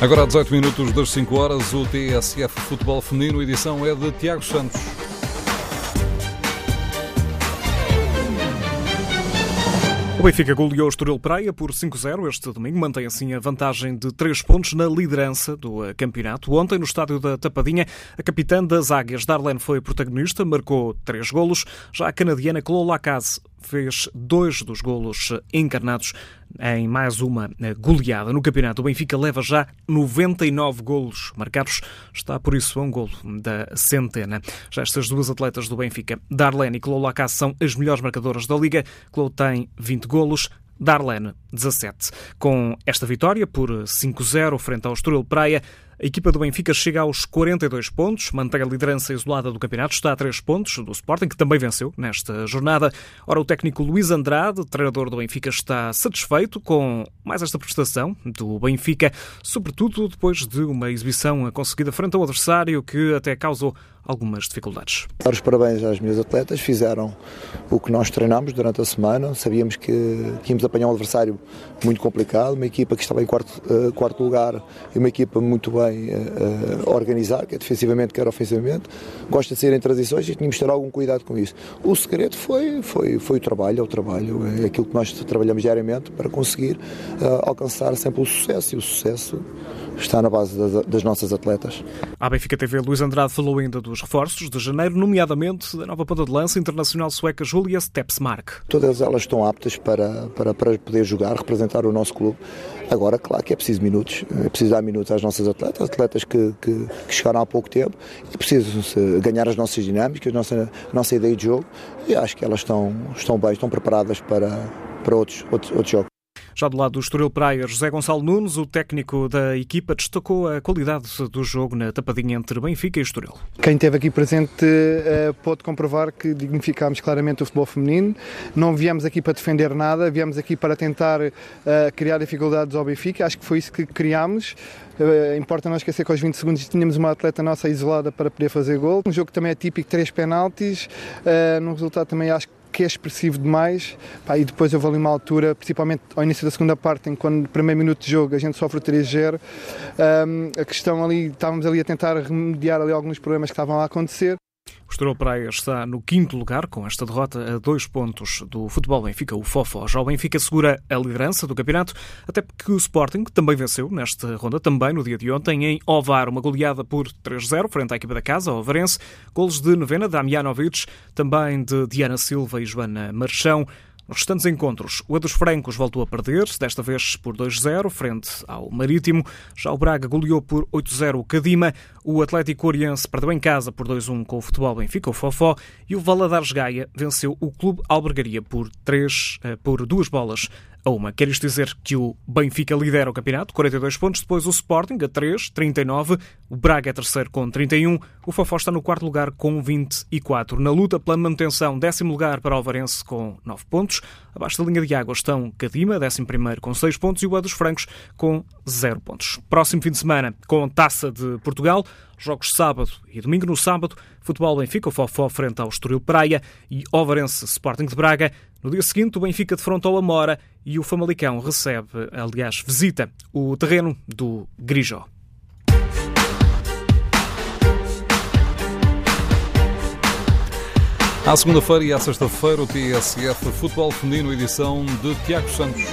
Agora, a 18 minutos das 5 horas, o TSF Futebol Feminino, edição é de Tiago Santos. O Benfica goleou o Estoril Praia por 5-0 este domingo, mantém assim a vantagem de 3 pontos na liderança do campeonato. Ontem, no estádio da Tapadinha, a capitã das Águias, Darlene, foi protagonista, marcou 3 golos. Já a canadiana Chloe Lacaze fez dois dos golos encarnados em mais uma eh, goleada no campeonato. O Benfica leva já 99 golos marcados, está por isso a um golo da centena. Já estas duas atletas do Benfica, Darlene e Clô Lacasse, são as melhores marcadoras da Liga. Clô tem 20 golos, Darlene 17. Com esta vitória por 5-0 frente ao Estoril Praia, a equipa do Benfica chega aos 42 pontos, mantém a liderança isolada do campeonato, está a 3 pontos do Sporting, que também venceu nesta jornada. Ora, o técnico Luís Andrade, treinador do Benfica, está satisfeito com mais esta prestação do Benfica, sobretudo depois de uma exibição conseguida frente ao adversário que até causou algumas dificuldades. Os parabéns às minhas atletas, fizeram o que nós treinámos durante a semana, sabíamos que, que íamos apanhar um adversário muito complicado, uma equipa que estava em quarto, uh, quarto lugar e uma equipa muito bem uh, organizada, quer defensivamente, quer ofensivamente, gosta de ser em transições e tínhamos de ter algum cuidado com isso. O segredo foi, foi, foi o trabalho, é o trabalho, é aquilo que nós trabalhamos diariamente para conseguir uh, alcançar sempre o sucesso e o sucesso está na base das, das nossas atletas. A Benfica TV, Luís Andrade falou ainda dos reforços de janeiro, nomeadamente da nova ponta de lança internacional sueca Julia Stepsmark. Todas elas estão aptas para, para, para poder jogar, representar o nosso clube. Agora, claro que é preciso minutos, é preciso dar minutos às nossas atletas, atletas que, que, que chegaram há pouco tempo, e é preciso ganhar as nossas dinâmicas, a nossa, a nossa ideia de jogo, e acho que elas estão, estão bem, estão preparadas para, para outros, outros, outros jogos. Já do lado do Estoril Praia, José Gonçalo Nunes, o técnico da equipa, destacou a qualidade do jogo na tapadinha entre Benfica e Estoril. Quem esteve aqui presente uh, pode comprovar que dignificámos claramente o futebol feminino. Não viemos aqui para defender nada, viemos aqui para tentar uh, criar dificuldades ao Benfica. Acho que foi isso que criámos. Uh, importa não esquecer que aos 20 segundos tínhamos uma atleta nossa isolada para poder fazer gol. Um jogo também é típico, três penaltis. No resultado também acho que que é expressivo demais. Pá, e depois houve ali uma altura, principalmente ao início da segunda parte, em quando no primeiro minuto de jogo a gente sofre o 3-0, um, a questão ali, estávamos ali a tentar remediar ali alguns problemas que estavam a acontecer. O Estoril Praia está no quinto lugar, com esta derrota a dois pontos do futebol Benfica, o Fofó. Já o Benfica segura a liderança do campeonato, até porque o Sporting também venceu nesta ronda, também no dia de ontem, em Ovar, uma goleada por 3-0 frente à equipa da casa, o Ovarense. Golos de Nevena, Damianovic, também de Diana Silva e Joana Marchão. Nos restantes encontros, o Ados Francos voltou a perder, desta vez por 2-0, frente ao Marítimo. Já o Braga goleou por 8-0 o Cadima. O Atlético Oriense perdeu em casa por 2-1 com o Futebol Benfica, o Fofó. E o Valadares Gaia venceu o Clube Albergaria por, 3, eh, por duas bolas a uma. Quer isto dizer que o Benfica lidera o campeonato, 42 pontos, depois o Sporting a 3, 39, o Braga é terceiro com 31, o Fofó está no quarto lugar com 24. Na luta pela manutenção, décimo lugar para o Alvarense com 9 pontos, abaixo da linha de água estão Cadima, décimo primeiro com 6 pontos e o A dos Francos com 0 pontos. Próximo fim de semana com Taça de Portugal, Jogos sábado e domingo no sábado, futebol Benfica, o Fofó frente ao Estoril Praia e Ovarense Sporting de Braga. No dia seguinte, o Benfica defronta o Amora e o Famalicão recebe, aliás, visita o terreno do Grijó. À segunda-feira e à sexta-feira, o TSF Futebol Feminino, edição de Tiago Santos.